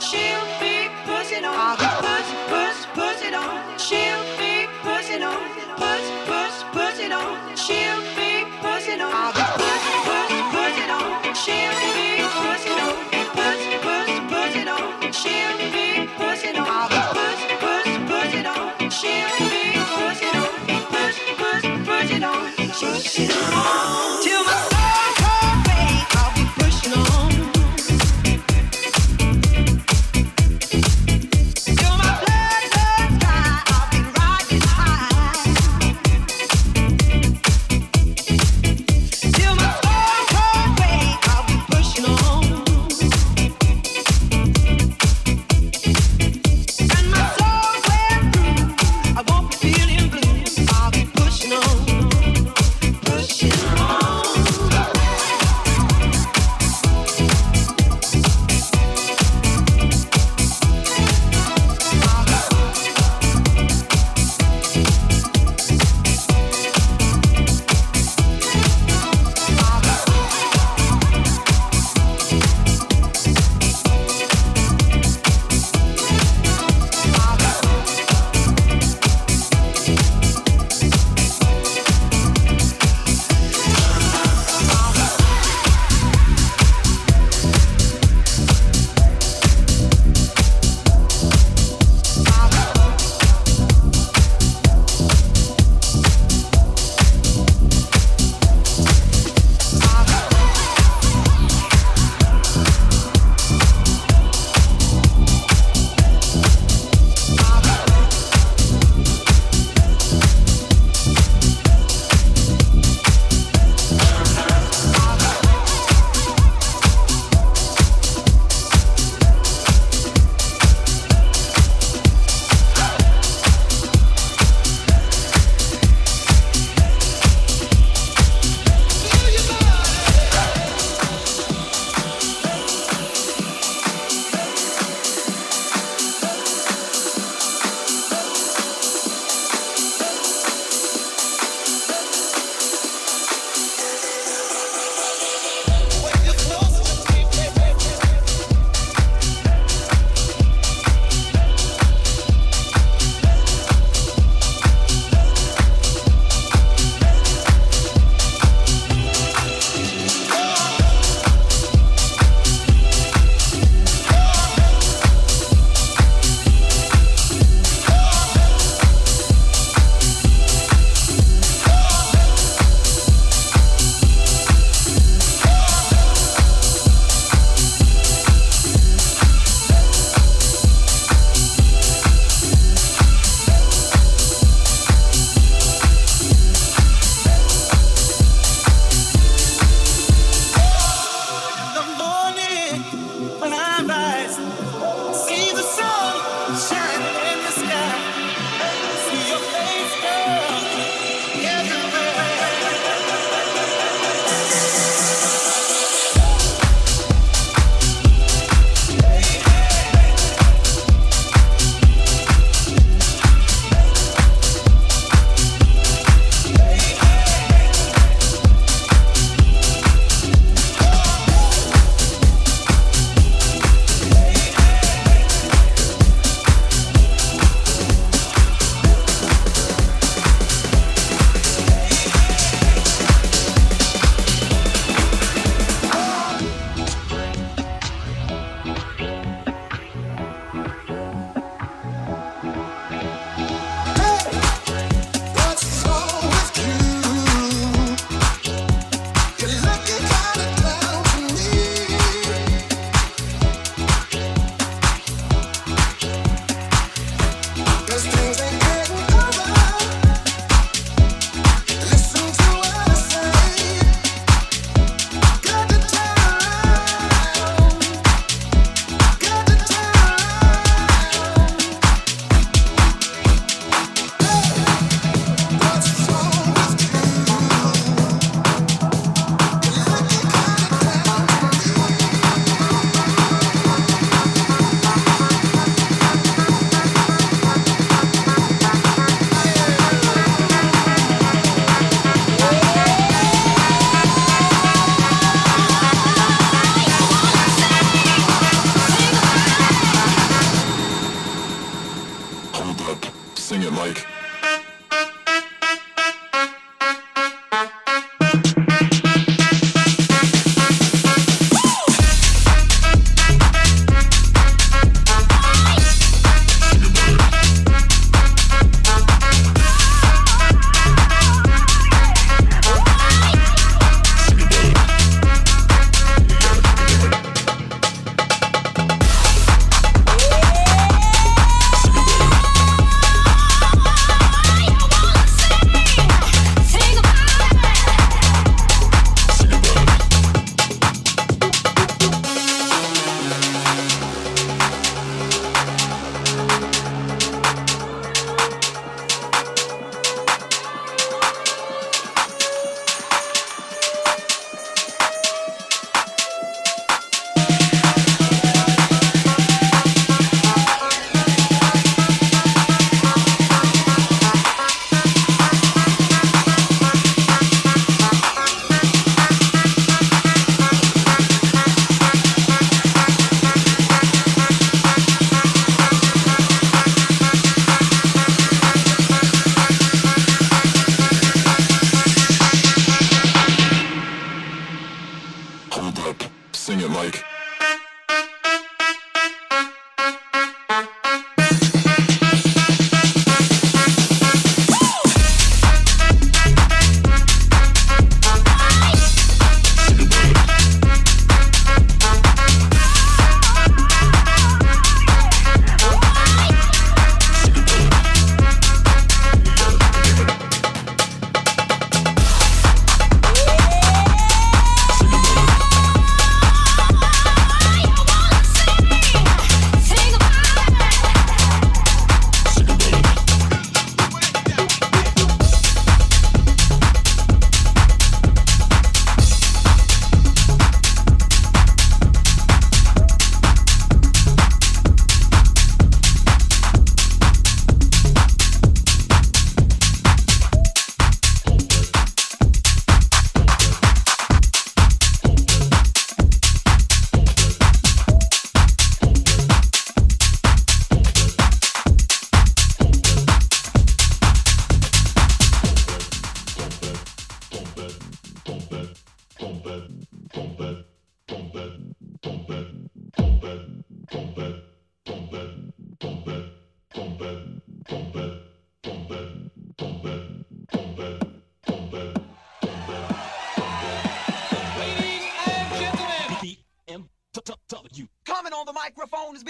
She'll be pussing on. push, push, be puss, on. She'll be pussing on. push, push, pussing on. She'll be pussing on. push, push, be puss, on. She'll be.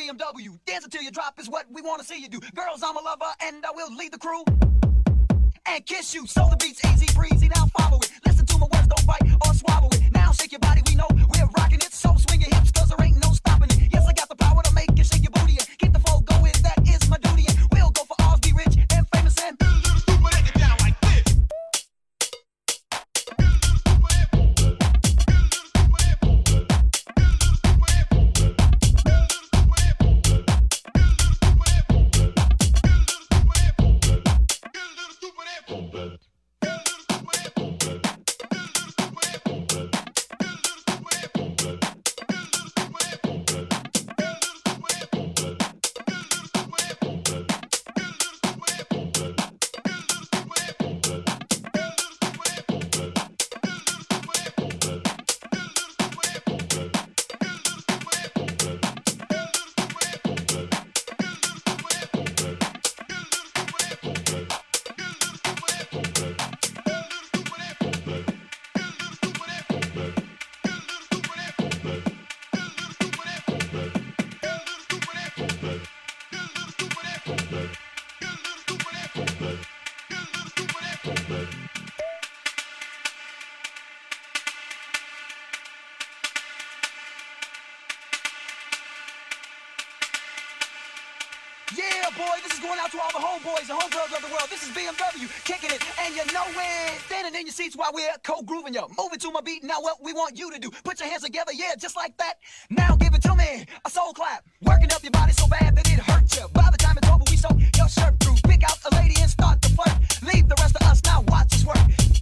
BMW. Dance until you drop is what we want to see you do. Girls, I'm a lover and I will lead the crew and kiss you. So the beat's easy breezy. Now follow it. Listen to my words, don't bite or swallow it. Now shake your body, we know we're rocking it. So swing your hips, cause there ain't no seats while we're co-grooving you. Moving to my beat, now what we want you to do. Put your hands together, yeah, just like that. Now give it to me, a soul clap. Working up your body so bad that it hurts you. By the time it's over, we soak your shirt through. Pick out a lady and start to flirt. Leave the rest of us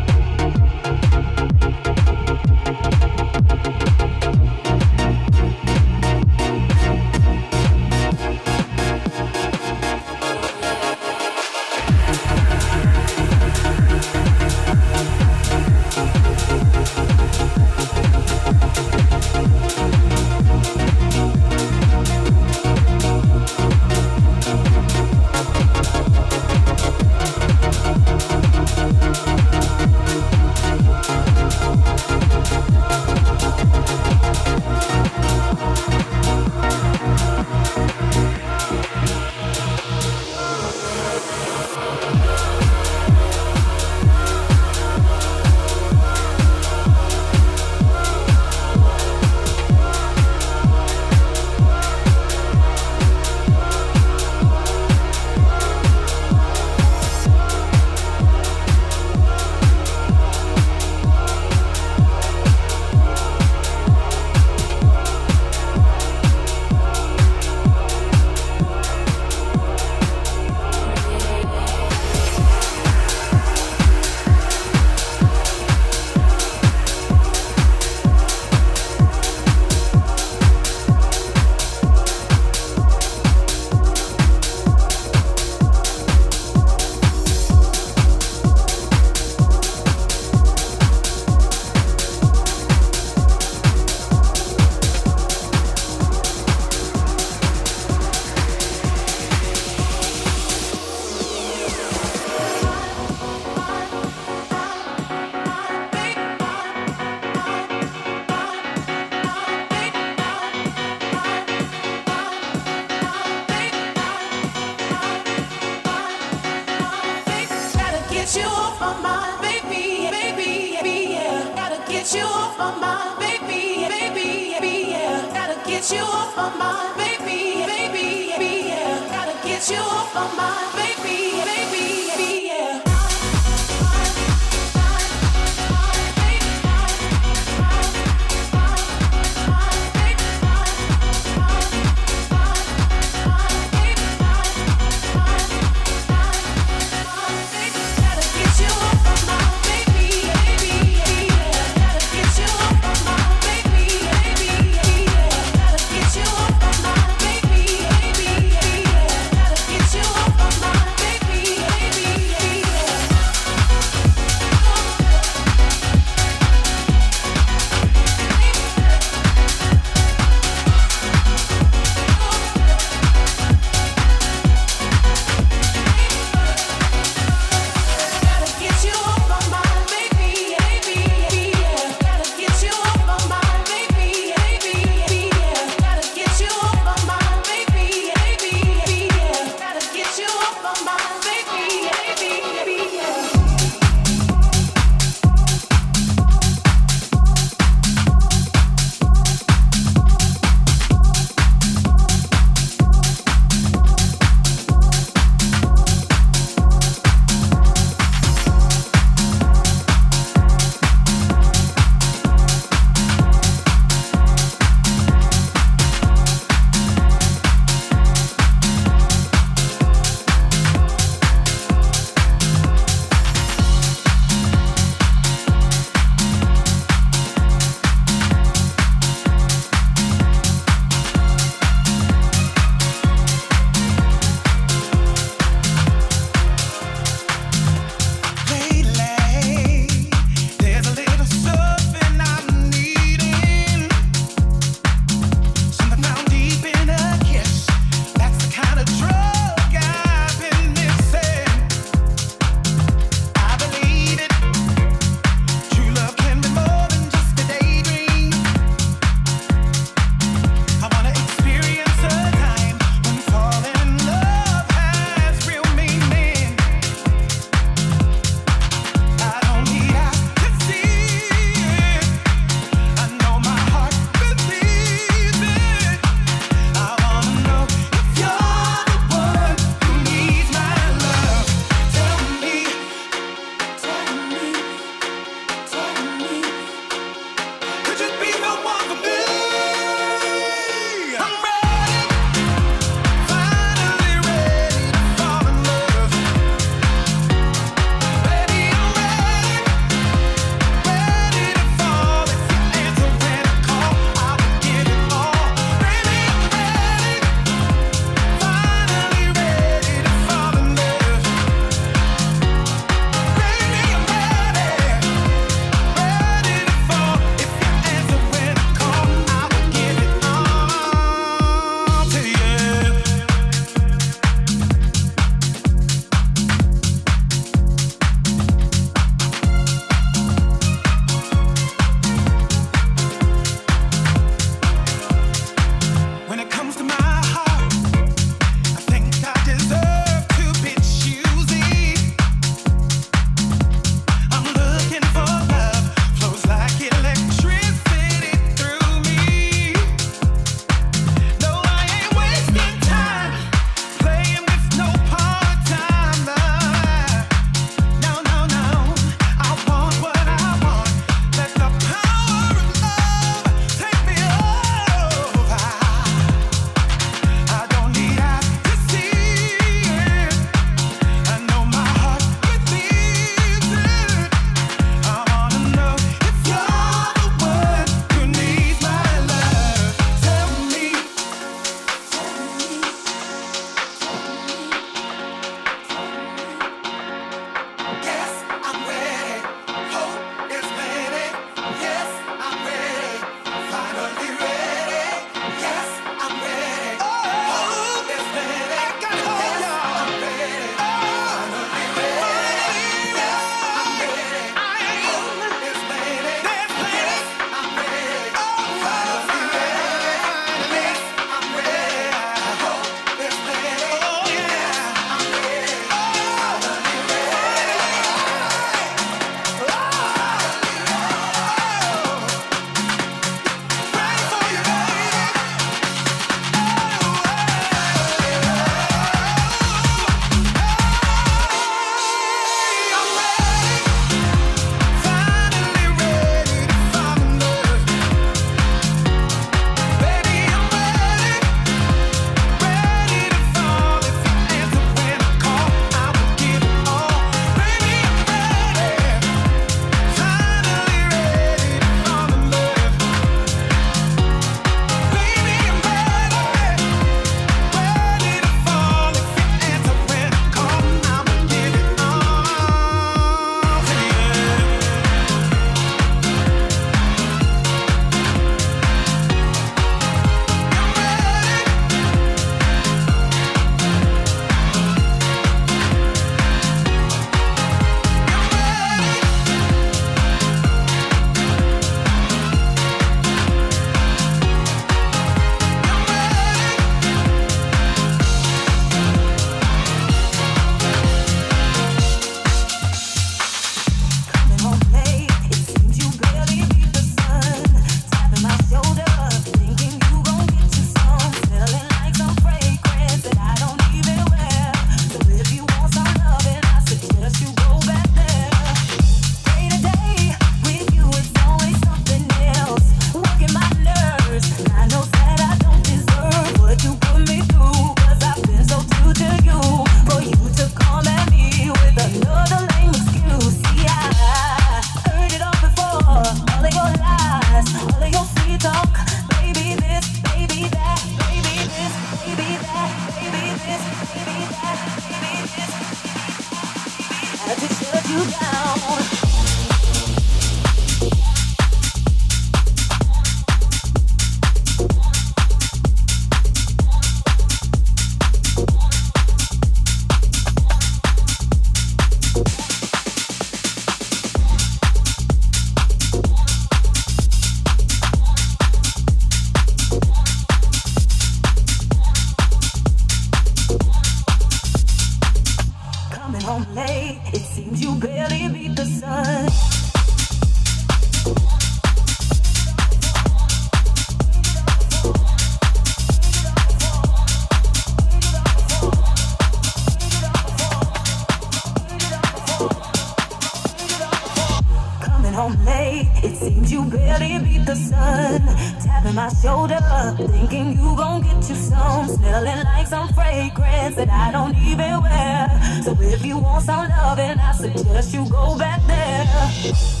It seems you barely beat the sun. Tapping my shoulder, thinking you gon' get you some. Smelling like some fragrance that I don't even wear. So if you want some loving, I suggest you go back there.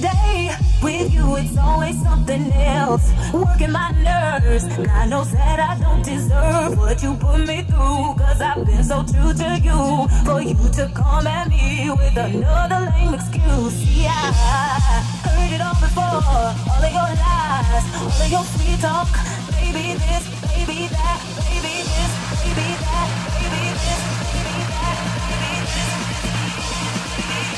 Day with you, it's always something else. Working my nerves. I know that I don't deserve what you put me through. Cause I've been so true to you. For you to come at me with another lame excuse. Yeah, I heard it all before. All of your lies, all of your sweet talk. Baby, this